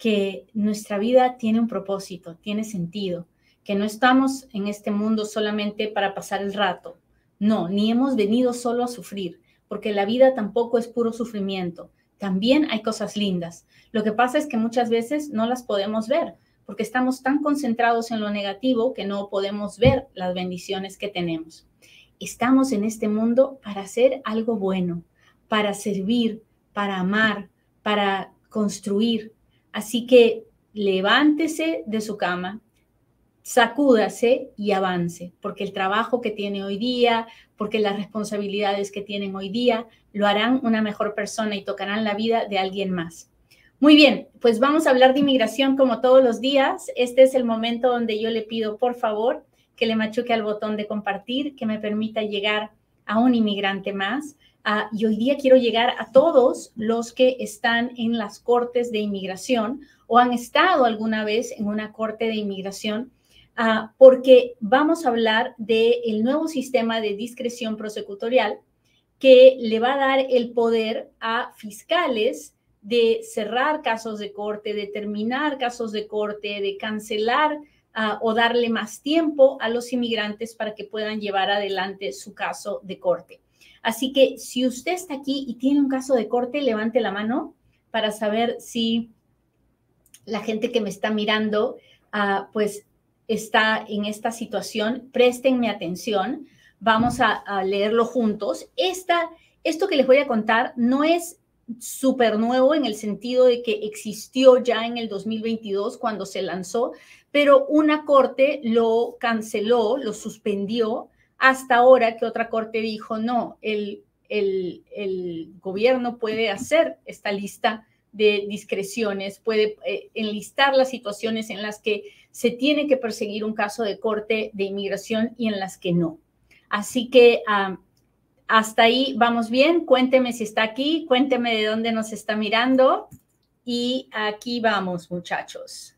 que nuestra vida tiene un propósito, tiene sentido, que no estamos en este mundo solamente para pasar el rato. No, ni hemos venido solo a sufrir, porque la vida tampoco es puro sufrimiento. También hay cosas lindas. Lo que pasa es que muchas veces no las podemos ver, porque estamos tan concentrados en lo negativo que no podemos ver las bendiciones que tenemos. Estamos en este mundo para hacer algo bueno, para servir, para amar, para construir, Así que levántese de su cama, sacúdase y avance, porque el trabajo que tiene hoy día, porque las responsabilidades que tienen hoy día, lo harán una mejor persona y tocarán la vida de alguien más. Muy bien, pues vamos a hablar de inmigración como todos los días. Este es el momento donde yo le pido, por favor, que le machuque al botón de compartir, que me permita llegar a un inmigrante más. Ah, y hoy día quiero llegar a todos los que están en las cortes de inmigración o han estado alguna vez en una corte de inmigración, ah, porque vamos a hablar del nuevo sistema de discreción prosecutorial que le va a dar el poder a fiscales de cerrar casos de corte, de terminar casos de corte, de cancelar ah, o darle más tiempo a los inmigrantes para que puedan llevar adelante su caso de corte. Así que si usted está aquí y tiene un caso de corte, levante la mano para saber si la gente que me está mirando, ah, pues está en esta situación. Préstenme atención. Vamos a, leerlo juntos. Esta, esto que les voy a contar no es súper nuevo en el sentido de que existió ya en el 2022 cuando se lanzó, pero una corte lo canceló, lo suspendió hasta ahora que otra corte dijo, no, el, el, gobierno puede hacer esta lista de discreciones, puede eh, enlistar las situaciones en las que se tiene que perseguir un caso de corte de inmigración y en las que no. Así que hasta ahí vamos bien. Cuénteme si está aquí, cuénteme de dónde nos está mirando. Y aquí vamos, muchachos.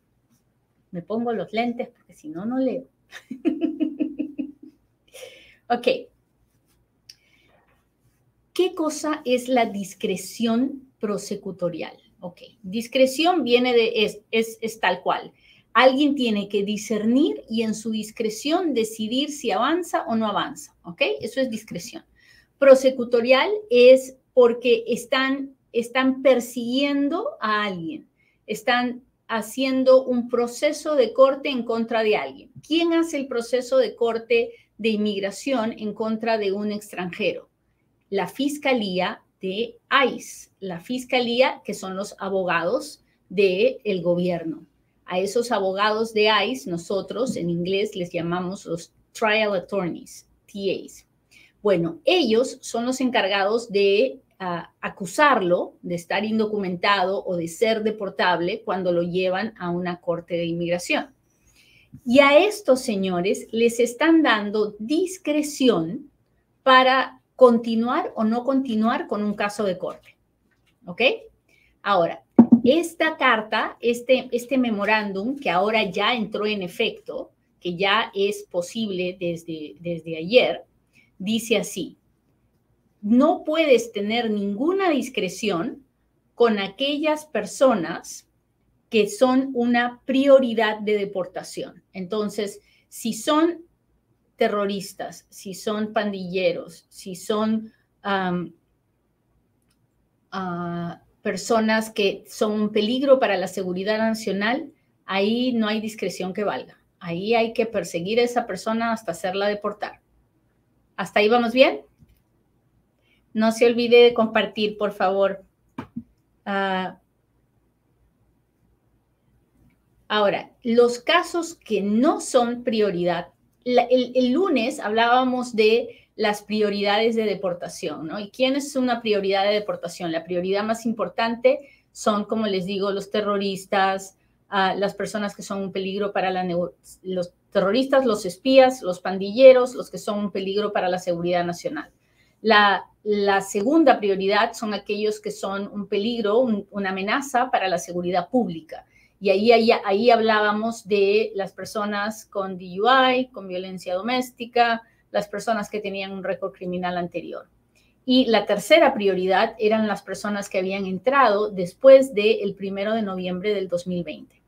Me pongo los lentes porque si no, no leo. Ok. ¿Qué cosa es la discreción prosecutorial? Ok, discreción viene de, es, es, es tal cual. Alguien tiene que discernir y en su discreción decidir si avanza o no avanza. ¿Ok? Eso es discreción. Prosecutorial es porque están, están persiguiendo a alguien, están haciendo un proceso de corte en contra de alguien. ¿Quién hace el proceso de corte de inmigración en contra de un extranjero. La Fiscalía de ICE, la Fiscalía que son los abogados del el gobierno. A esos abogados de ICE nosotros en inglés les llamamos los Trial Attorneys, TAs. Bueno, ellos son los encargados de ah, acusarlo de estar indocumentado o de ser deportable cuando lo llevan a una corte de inmigración. Y a estos señores les están dando discreción para continuar o no continuar con un caso de corte. ¿Ok? Ahora, esta carta, este, este memorándum que ahora ya entró en efecto, que ya es posible desde, desde ayer, dice así, no puedes tener ninguna discreción con aquellas personas que son una prioridad de deportación. Entonces, si son terroristas, si son pandilleros, si son ah, personas que son un peligro para la seguridad nacional, ahí no hay discreción que valga. Ahí hay que perseguir a esa persona hasta hacerla deportar. ¿Hasta ahí vamos bien? No se olvide de compartir, por favor. Uh, Ahora, los casos que no son prioridad, el, lunes hablábamos de las prioridades de deportación, ¿no? ¿Y quién es una prioridad de deportación? La prioridad más importante son, como les digo, los terroristas, ah, las personas que son un peligro para la los terroristas, los espías, los pandilleros, los que son un peligro para la seguridad nacional. La, segunda prioridad son aquellos que son un peligro, una amenaza para la seguridad pública. Y ahí, ahí, ahí hablábamos de las personas con DUI, con violencia doméstica, las personas que tenían un récord criminal anterior. Y la tercera prioridad eran las personas que habían entrado después del primero de noviembre del 2020.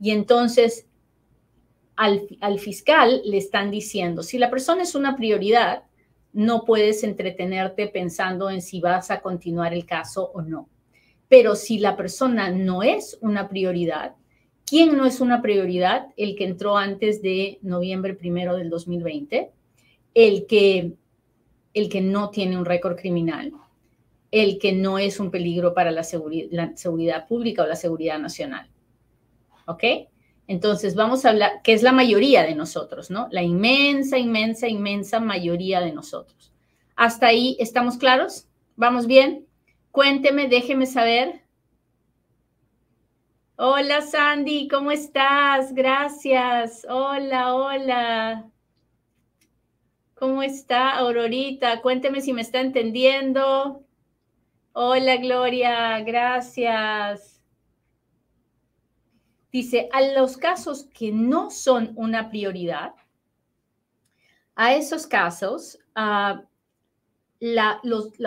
Y entonces al, al, fiscal le están diciendo, si la persona es una prioridad, no puedes entretenerte pensando en si vas a continuar el caso o no. Pero si la persona no es una prioridad, ¿quién no es una prioridad? El que entró antes de noviembre primero del 2020, el que, el que no tiene un récord criminal, el que no es un peligro para la, la seguridad pública o la seguridad nacional. ¿Ok? Entonces, vamos a hablar, que es la mayoría de nosotros, ¿no? La inmensa, inmensa, inmensa mayoría de nosotros. ¿Hasta ahí estamos claros? ¿Vamos bien? Cuénteme, déjeme saber. Hola Sandy, ¿cómo estás? Gracias. Hola, hola. ¿Cómo está Aurorita? Cuénteme si me está entendiendo. Hola Gloria, gracias. Dice, a los casos que no son una prioridad, a esos casos, uh, la,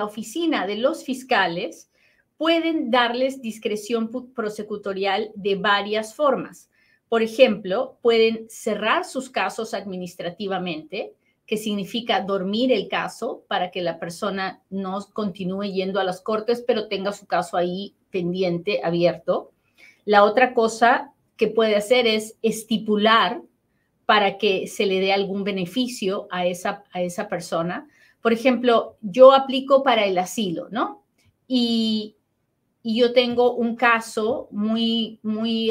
oficina de los fiscales pueden darles discreción prosecutorial de varias formas. Por ejemplo, pueden cerrar sus casos administrativamente, que significa dormir el caso para que la persona no continúe yendo a las cortes, pero tenga su caso ahí pendiente, abierto. La otra cosa que puede hacer es estipular para que se le dé algún beneficio a esa, a esa persona por ejemplo, yo aplico para el asilo, ¿no? Y, yo tengo un caso muy, muy,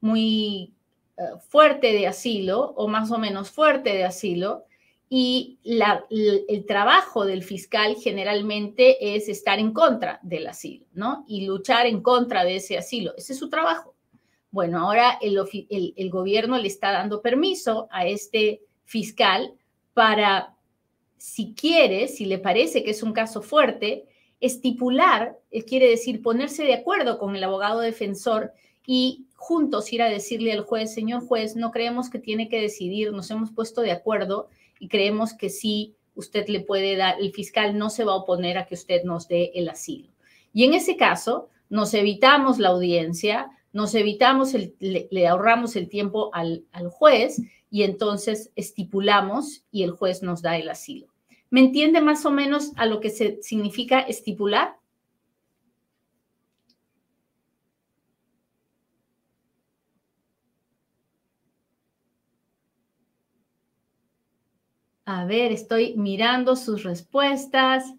muy eh, fuerte de asilo, o más o menos fuerte de asilo, y el trabajo del fiscal generalmente es estar en contra del asilo, ¿no? Y luchar en contra de ese asilo. Ese es su trabajo. Bueno, ahora el gobierno le está dando permiso a este fiscal para si quiere, si le parece que es un caso fuerte, estipular, eh, quiere decir ponerse de acuerdo con el abogado defensor y juntos ir a decirle al juez, señor juez, no creemos que tiene que decidir, nos hemos puesto de acuerdo y creemos que sí, usted le puede dar, el fiscal no se va a oponer a que usted nos dé el asilo. Y en ese caso, nos evitamos la audiencia, nos evitamos, el, le, ahorramos el tiempo al, al juez y entonces estipulamos y el juez nos da el asilo. ¿Me entiende más o menos a lo que se significa estipular? A ver, estoy mirando sus respuestas.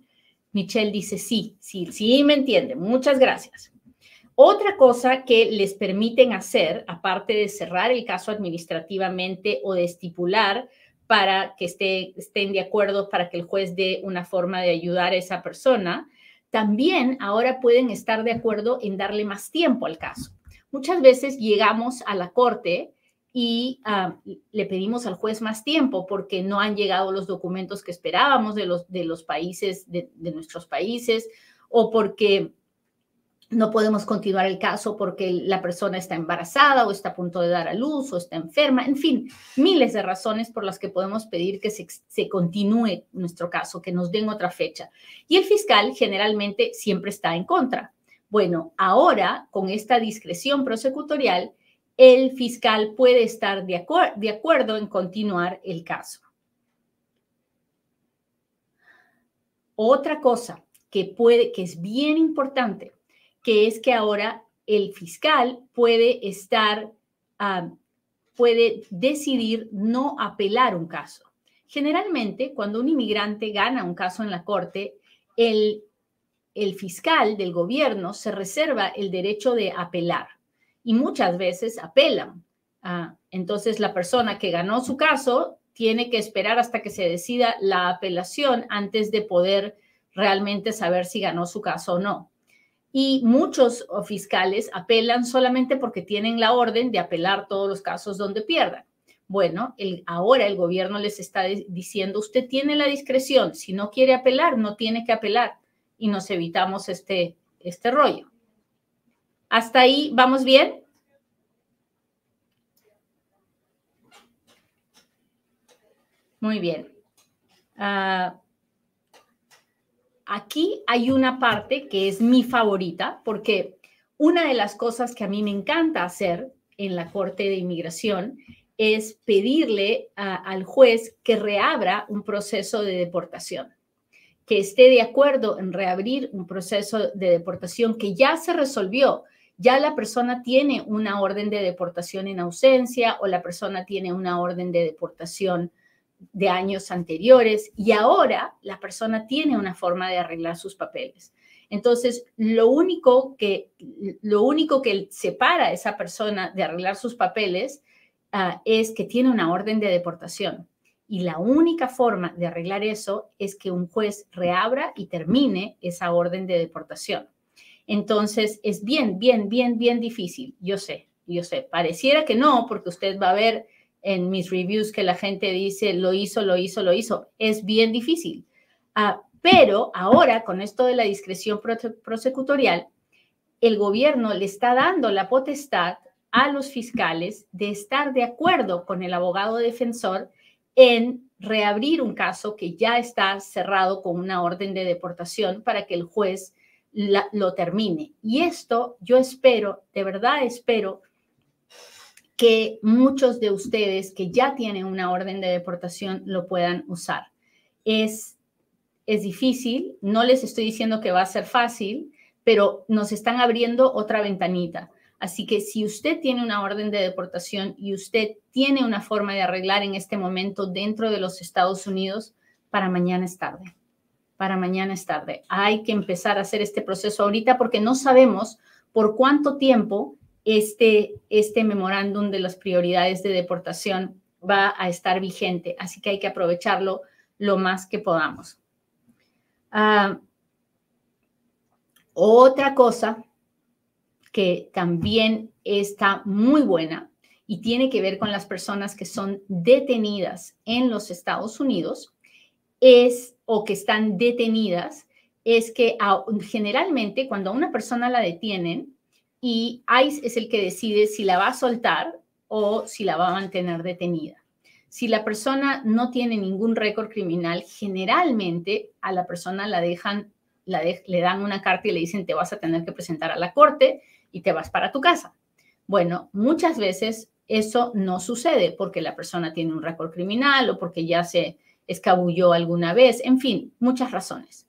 Michelle dice sí, sí, sí, me entiende. Muchas gracias. Otra cosa que les permiten hacer, aparte de cerrar el caso administrativamente o de estipular para que esté, estén de acuerdo, para que el juez dé una forma de ayudar a esa persona, también ahora pueden estar de acuerdo en darle más tiempo al caso. Muchas veces llegamos a la corte y ah, le pedimos al juez más tiempo porque no han llegado los documentos que esperábamos de los, de los países, de nuestros países, o porque no podemos continuar el caso porque la persona está embarazada o está a punto de dar a luz o está enferma, en fin, miles de razones por las que podemos pedir que se, continúe nuestro caso, que nos den otra fecha. Y el fiscal generalmente siempre está en contra. Bueno, ahora con esta discreción prosecutorial, el fiscal puede estar de, de acuerdo en continuar el caso. Otra cosa que puede, que es bien importante, que es que ahora el fiscal puede estar, ah, puede decidir no apelar un caso. Generalmente, cuando un inmigrante gana un caso en la corte, el, el fiscal del gobierno se reserva el derecho de apelar y muchas veces apelan. Ah, entonces, la persona que ganó su caso tiene que esperar hasta que se decida la apelación antes de poder realmente saber si ganó su caso o no. Y muchos fiscales apelan solamente porque tienen la orden de apelar todos los casos donde pierdan. Bueno, ahora el gobierno les está diciendo, usted tiene la discreción, si no quiere apelar, no tiene que apelar y nos evitamos este, este rollo. ¿Hasta ahí vamos bien? Muy bien. Ah, aquí hay una parte que es mi favorita porque una de las cosas que a mí me encanta hacer en la Corte de Inmigración es pedirle al juez que reabra un proceso de deportación, que esté de acuerdo en reabrir un proceso de deportación que ya se resolvió, ya la persona tiene una orden de deportación en ausencia o la persona tiene una orden de deportación de años anteriores y ahora la persona tiene una forma de arreglar sus papeles. Entonces, lo único que, lo único que separa a esa persona de arreglar sus papeles ah, es que tiene una orden de deportación. Y la única forma de arreglar eso es que un juez reabra y termine esa orden de deportación. Entonces, es bien, bien, bien, bien difícil. Yo sé, yo sé. Pareciera que no, porque usted va a ver en mis reviews que la gente dice lo hizo, lo hizo, lo hizo. Es bien difícil. Ah, pero ahora, con esto de la discreción prosecutorial, el gobierno le está dando la potestad a los fiscales de estar de acuerdo con el abogado defensor en reabrir un caso que ya está cerrado con una orden de deportación para que el juez lo termine. Y esto yo espero, de verdad espero, que muchos de ustedes que ya tienen una orden de deportación lo puedan usar. Es, es difícil, no les estoy diciendo que va a ser fácil, pero nos están abriendo otra ventanita. Así que si usted tiene una orden de deportación y usted tiene una forma de arreglar en este momento dentro de los Estados Unidos, para mañana es tarde. Para mañana es tarde. Hay que empezar a hacer este proceso ahorita porque no sabemos por cuánto tiempo este, este memorándum de las prioridades de deportación va a estar vigente, así que hay que aprovecharlo lo más que podamos. Ah, otra cosa que también está muy buena y tiene que ver con las personas que son detenidas en los Estados Unidos es o que están detenidas es que generalmente cuando a una persona la detienen y ICE es el que decide si la va a soltar o si la va a mantener detenida. Si la persona no tiene ningún récord criminal, generalmente a la persona la dejan, le dan una carta y le dicen te vas a tener que presentar a la corte y te vas para tu casa. Bueno, muchas veces eso no sucede porque la persona tiene un récord criminal o porque ya se escabulló alguna vez, en fin, muchas razones.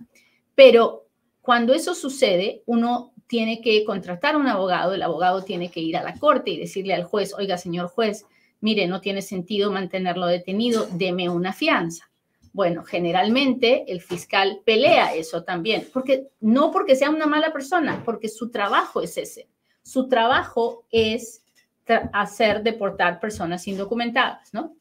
Pero cuando eso sucede, uno tiene que contratar un abogado, el abogado tiene que ir a la corte y decirle al juez, oiga, señor juez, mire, no tiene sentido mantenerlo detenido, deme una fianza. Bueno, generalmente el fiscal pelea eso también, porque no porque sea una mala persona, porque su trabajo es ese. Su trabajo es hacer deportar personas indocumentadas, ¿no?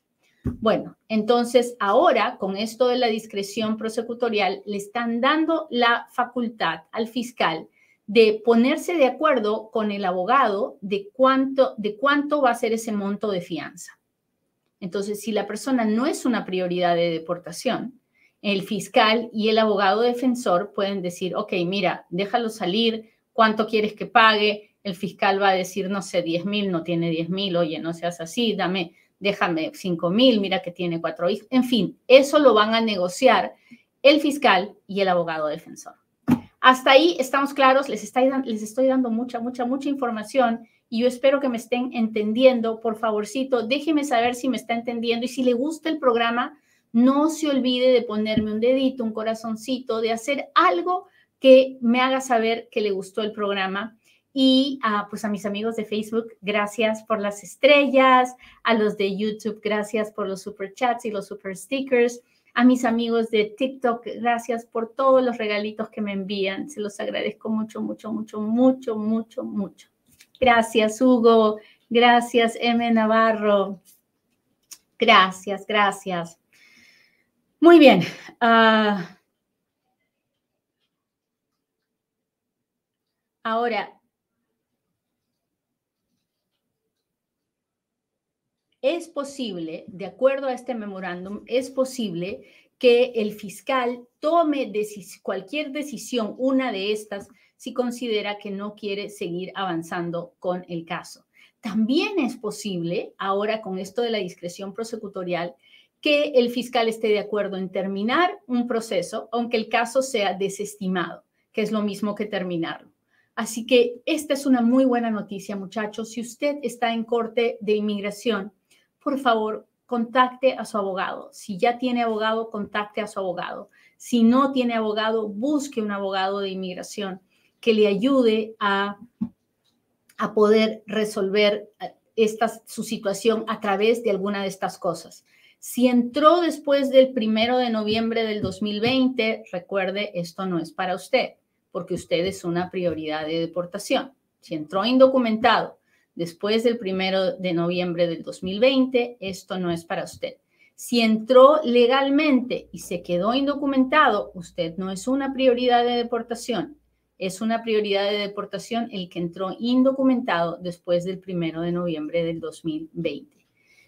Bueno, entonces ahora con esto de la discreción prosecutorial le están dando la facultad al fiscal de ponerse de acuerdo con el abogado de cuánto, de cuánto va a ser ese monto de fianza. Entonces, si la persona no es una prioridad de deportación, el fiscal y el abogado defensor pueden decir, ok, mira, déjalo salir, ¿cuánto quieres que pague? El fiscal va a decir, no sé, 10 mil, no tiene 10 mil, oye, no seas así, dame, déjame 5 mil, mira que tiene cuatro hijos. En fin, eso lo van a negociar el fiscal y el abogado defensor. Hasta ahí estamos claros, les, les estoy dando mucha, mucha, mucha información y yo espero que me estén entendiendo. Por favorcito, déjeme saber si me está entendiendo y si le gusta el programa, no se olvide de ponerme un dedito, un corazoncito, de hacer algo que me haga saber que le gustó el programa. Y pues a mis amigos de Facebook, gracias por las estrellas, a los de YouTube, gracias por los super chats y los super stickers. A mis amigos de TikTok, gracias por todos los regalitos que me envían. Se los agradezco mucho, mucho, mucho, mucho, mucho, mucho. Gracias, Hugo. Gracias, M. Navarro. Gracias, gracias. Muy bien. Ah, Ahora, es posible, de acuerdo a este memorándum, es posible que el fiscal tome cualquier decisión, una de estas, si considera que no quiere seguir avanzando con el caso. También es posible, ahora con esto de la discreción prosecutorial, que el fiscal esté de acuerdo en terminar un proceso, aunque el caso sea desestimado, que es lo mismo que terminarlo. Así que esta es una muy buena noticia, muchachos. Si usted está en corte de inmigración, por favor, contacte a su abogado. Si ya tiene abogado, contacte a su abogado. Si no tiene abogado, busque un abogado de inmigración que le ayude a, a poder resolver eh, esta, su situación a través de alguna de estas cosas. Si entró después del primero de noviembre del 2020, recuerde, esto no es para usted, porque usted es una prioridad de deportación. Si entró indocumentado después del primero de noviembre del 2020, esto no es para usted. Si entró legalmente y se quedó indocumentado, usted no es una prioridad de deportación. Es una prioridad de deportación el que entró indocumentado después del primero de noviembre del 2020.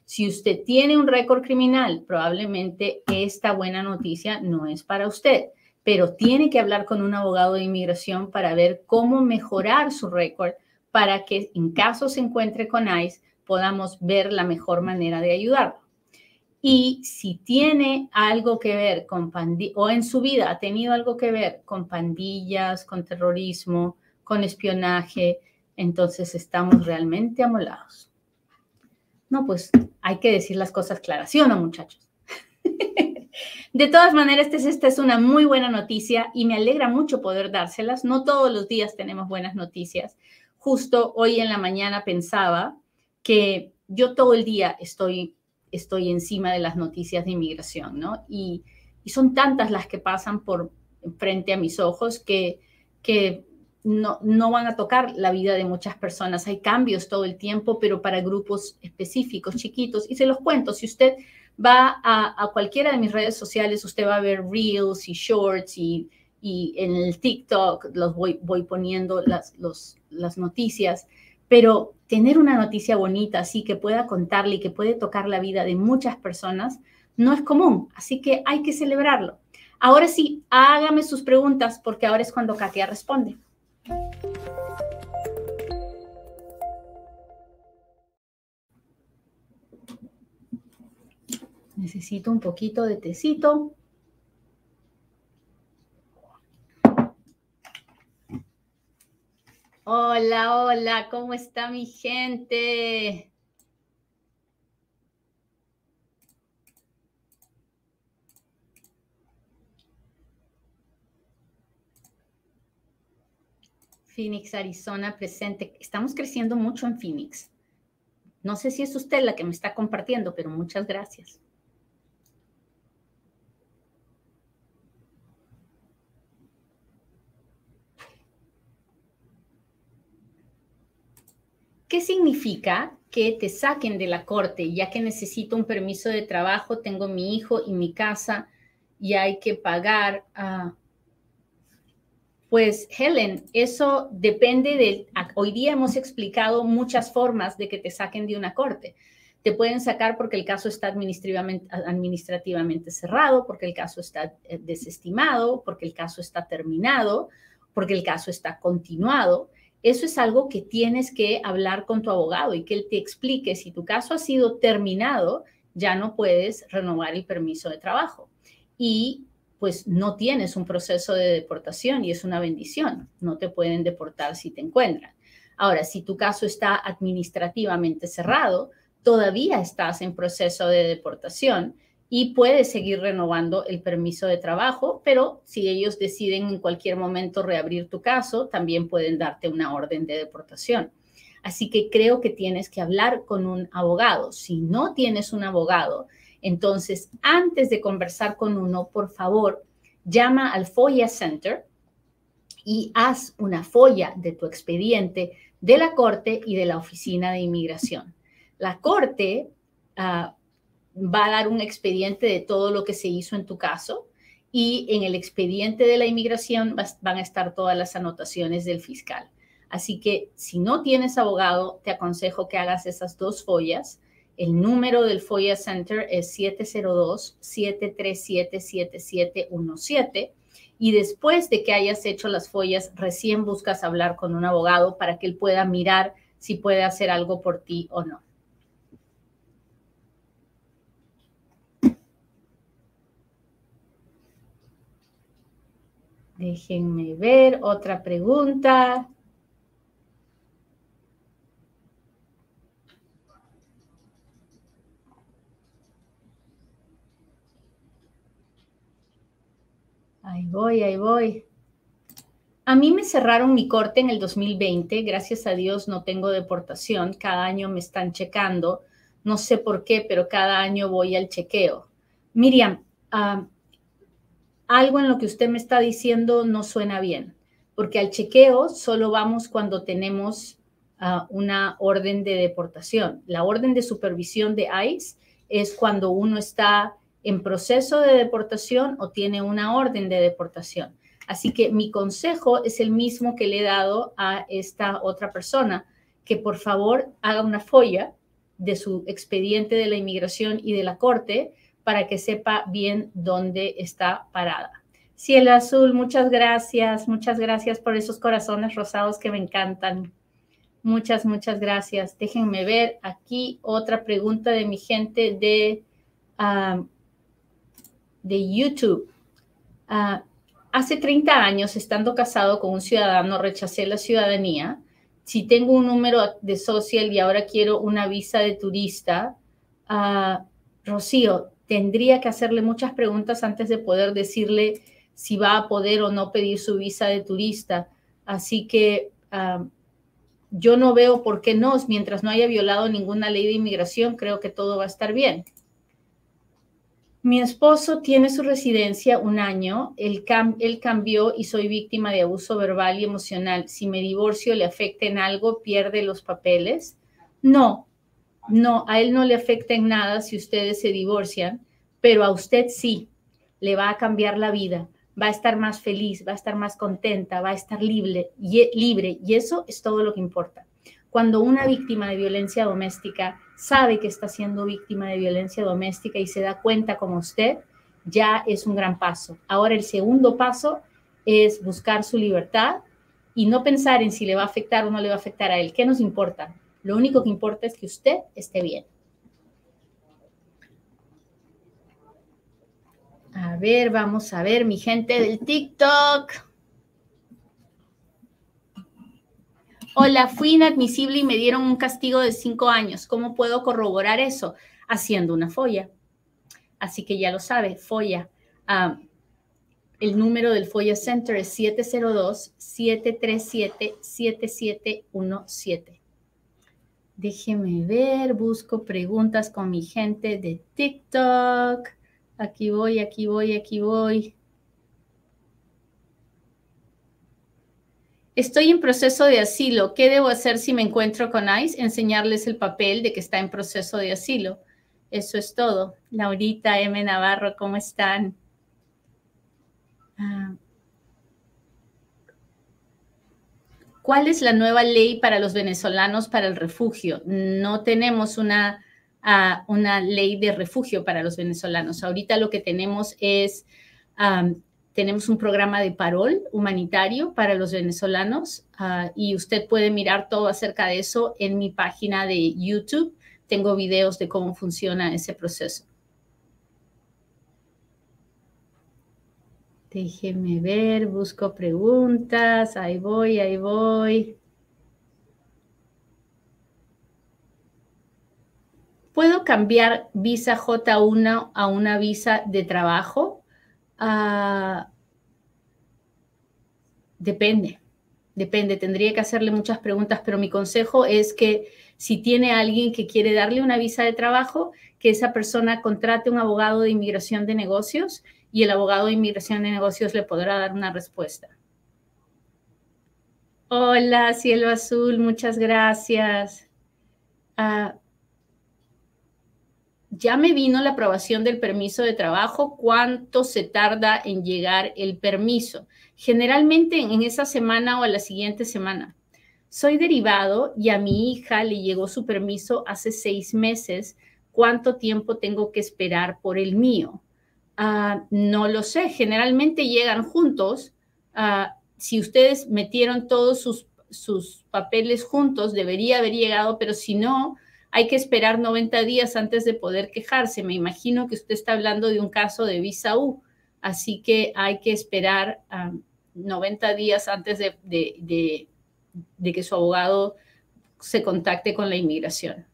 Si usted tiene un récord criminal, probablemente esta buena noticia no es para usted, pero tiene que hablar con un abogado de inmigración para ver cómo mejorar su récord para que en caso se encuentre con ICE podamos ver la mejor manera de ayudarlo. Y si tiene algo que ver con pandillas, o en su vida ha tenido algo que ver con pandillas, con terrorismo, con espionaje, entonces estamos realmente amolados. No, pues hay que decir las cosas claras, ¿sí o no, muchachos? De todas maneras, esta es una muy buena noticia y me alegra mucho poder dárselas. No todos los días tenemos buenas noticias. Justo hoy en la mañana pensaba que yo todo el día estoy, estoy encima de las noticias de inmigración, ¿no? Y, son tantas las que pasan por frente a mis ojos que, que no, no van a tocar la vida de muchas personas. Hay cambios todo el tiempo, pero para grupos específicos, chiquitos. Y se los cuento, si usted va a, cualquiera de mis redes sociales, usted va a ver reels y shorts y, en el TikTok los voy, poniendo las, las noticias. Pero tener una noticia bonita así que pueda contarle y que puede tocar la vida de muchas personas no es común. Así que hay que celebrarlo. Ahora sí, hágame sus preguntas porque ahora es cuando Katia responde. Necesito un poquito de tecito. Hola, hola, ¿cómo está mi gente? Phoenix, Arizona presente. Estamos creciendo mucho en Phoenix. No sé si es usted la que me está compartiendo, pero muchas gracias. ¿Qué significa que te saquen de la corte ya que necesito un permiso de trabajo, tengo mi hijo y mi casa y hay que pagar? pues Helen, eso depende de, hoy día hemos explicado muchas formas de que te saquen de una corte. Te pueden sacar porque el caso está administrativamente, administrativamente cerrado, porque el caso está eh, desestimado, porque el caso está terminado, porque el caso está continuado. Eso es algo que tienes que hablar con tu abogado y que él te explique si tu caso ha sido terminado, ya no puedes renovar el permiso de trabajo. Y pues no tienes un proceso de deportación y es una bendición. No te pueden deportar si te encuentran. Ahora, si tu caso está administrativamente cerrado, todavía estás en proceso de deportación y puedes seguir renovando el permiso de trabajo, pero si ellos deciden en cualquier momento reabrir tu caso, también pueden darte una orden de deportación. Así que creo que tienes que hablar con un abogado. Si no tienes un abogado, entonces, antes de conversar con uno, por favor, llama al FOIA Center y haz una folla de tu expediente de la Corte y de la Oficina de Inmigración. La Corte ah, va a dar un expediente de todo lo que se hizo en tu caso y en el expediente de la inmigración van a estar todas las anotaciones del fiscal. Así que si no tienes abogado, te aconsejo que hagas esas dos follas. El número del FOIA Center es 702-737-7717 y después de que hayas hecho las follas, recién buscas hablar con un abogado para que él pueda mirar si puede hacer algo por ti o no. Déjenme ver otra pregunta. Ahí voy, ahí voy. A mí me cerraron mi corte en el 2020. Gracias a Dios no tengo deportación. Cada año me están checando. No sé por qué, pero cada año voy al chequeo. Miriam, ah, algo en lo que usted me está diciendo no suena bien, porque al chequeo solo vamos cuando tenemos ah, una orden de deportación. La orden de supervisión de ICE es cuando uno está en proceso de deportación o tiene una orden de deportación. Así que mi consejo es el mismo que le he dado a esta otra persona, que por favor haga una folla de su expediente de la inmigración y de la corte para que sepa bien dónde está parada. Cielo azul, muchas gracias, muchas gracias por esos corazones rosados que me encantan. Muchas, muchas gracias. Déjenme ver aquí otra pregunta de mi gente de, ah, de YouTube. Ah, hace 30 años, estando casado con un ciudadano, rechacé la ciudadanía. Si tengo un número de social y ahora quiero una visa de turista, uh, Rocío, tendría que hacerle muchas preguntas antes de poder decirle si va a poder o no pedir su visa de turista. Así que yo no veo por qué no, mientras no haya violado ninguna ley de inmigración, creo que todo va a estar bien. Mi esposo tiene su residencia un año, él, él, cambió y soy víctima de abuso verbal y emocional. Si me divorcio le afecta en algo, pierde los papeles. No, no, a él no le afecta en nada si ustedes se divorcian, pero a usted sí, le va a cambiar la vida, va a estar más feliz, va a estar más contenta, va a estar libre y, libre, y eso es todo lo que importa. Cuando una víctima de violencia doméstica sabe que está siendo víctima de violencia doméstica y se da cuenta como usted, ya es un gran paso. Ahora el segundo paso es buscar su libertad y no pensar en si le va a afectar o no le va a afectar a él. ¿Qué nos importa? Lo único que importa es que usted esté bien. A ver, vamos a ver, mi gente del TikTok. Hola, fui inadmisible y me dieron un castigo de cinco años. ¿Cómo puedo corroborar eso? Haciendo una folla. Así que ya lo sabe, folla. Ah, el número del Folla Center es 702-737-7717. Déjeme ver, busco preguntas con mi gente de TikTok. Aquí voy, aquí voy, aquí voy. Estoy en proceso de asilo. ¿Qué debo hacer si me encuentro con ICE? Enseñarles el papel de que está en proceso de asilo. Eso es todo. Laurita M. Navarro, ¿cómo están? Ah. ¿Cuál es la nueva ley para los venezolanos para el refugio? No tenemos una, ah, una ley de refugio para los venezolanos. Ahorita lo que tenemos es, tenemos un programa de parol humanitario para los venezolanos ah, y usted puede mirar todo acerca de eso en mi página de YouTube. Tengo videos de cómo funciona ese proceso. Déjeme ver, busco preguntas, ahí voy, ahí voy. ¿Puedo cambiar visa J1 a una visa de trabajo? Ah, depende, depende. Tendría que hacerle muchas preguntas, pero mi consejo es que si tiene alguien que quiere darle una visa de trabajo, que esa persona contrate un abogado de inmigración de negocios y el abogado de inmigración de negocios le podrá dar una respuesta. Hola, cielo azul, muchas gracias. Ah, ya me vino la aprobación del permiso de trabajo. ¿Cuánto se tarda en llegar el permiso? Generalmente en esa semana o a la siguiente semana. Soy derivado y a mi hija le llegó su permiso hace seis meses. ¿Cuánto tiempo tengo que esperar por el mío? Ah, no lo sé. Generalmente llegan juntos. Ah, si ustedes metieron todos sus, sus papeles juntos, debería haber llegado, pero si no, hay que esperar 90 días antes de poder quejarse. Me imagino que usted está hablando de un caso de visa U, así que hay que esperar 90 ah, días antes de, de, que su abogado se contacte con la inmigración.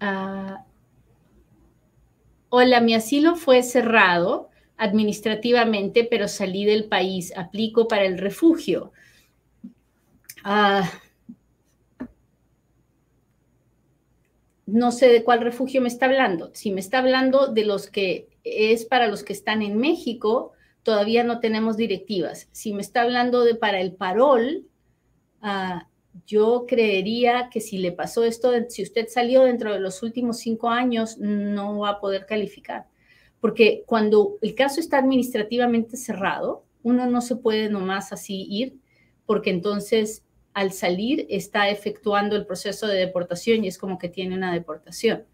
Ah, hola, mi asilo fue cerrado administrativamente, pero salí del país. Aplico para el refugio. Ah, no sé de cuál refugio me está hablando. Si me está hablando de los que es para los que están en México, todavía no tenemos directivas. Si me está hablando de para el parol, ah, yo creería que si le pasó esto, si usted salió dentro de los últimos cinco años, no va a poder calificar. Porque cuando el caso está administrativamente cerrado, uno no se puede nomás así ir, porque entonces al salir está efectuando el proceso de deportación y es como que tiene una deportación.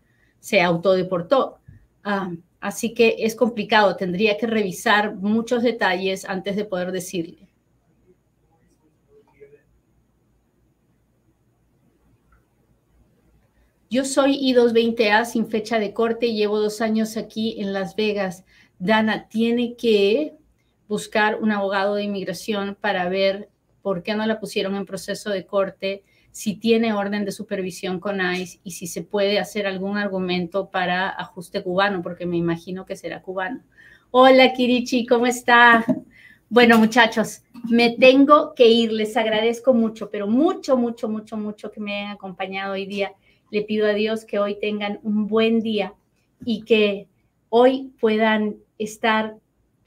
Se autodeportó. Ah, así que es complicado, tendría que revisar muchos detalles antes de poder decirle. Yo soy I220A sin fecha de corte, llevo dos años aquí en Las Vegas. Dana, tiene que buscar un abogado de inmigración para ver por qué no la pusieron en proceso de corte, si tiene orden de supervisión con ICE y si se puede hacer algún argumento para ajuste cubano, porque me imagino que será cubano. Hola, Kirichi, ¿cómo está? Bueno, muchachos, me tengo que ir. Les agradezco mucho, pero mucho, mucho, mucho, mucho que me hayan acompañado hoy día. Le pido a Dios que hoy tengan un buen día y que hoy puedan estar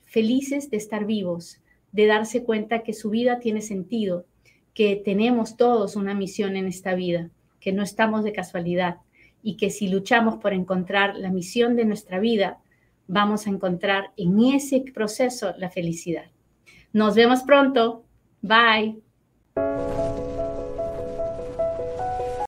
felices de estar vivos, de darse cuenta que su vida tiene sentido, que tenemos todos una misión en esta vida, que no estamos de casualidad y que si luchamos por encontrar la misión de nuestra vida, vamos a encontrar en ese proceso la felicidad. Nos vemos pronto. Bye.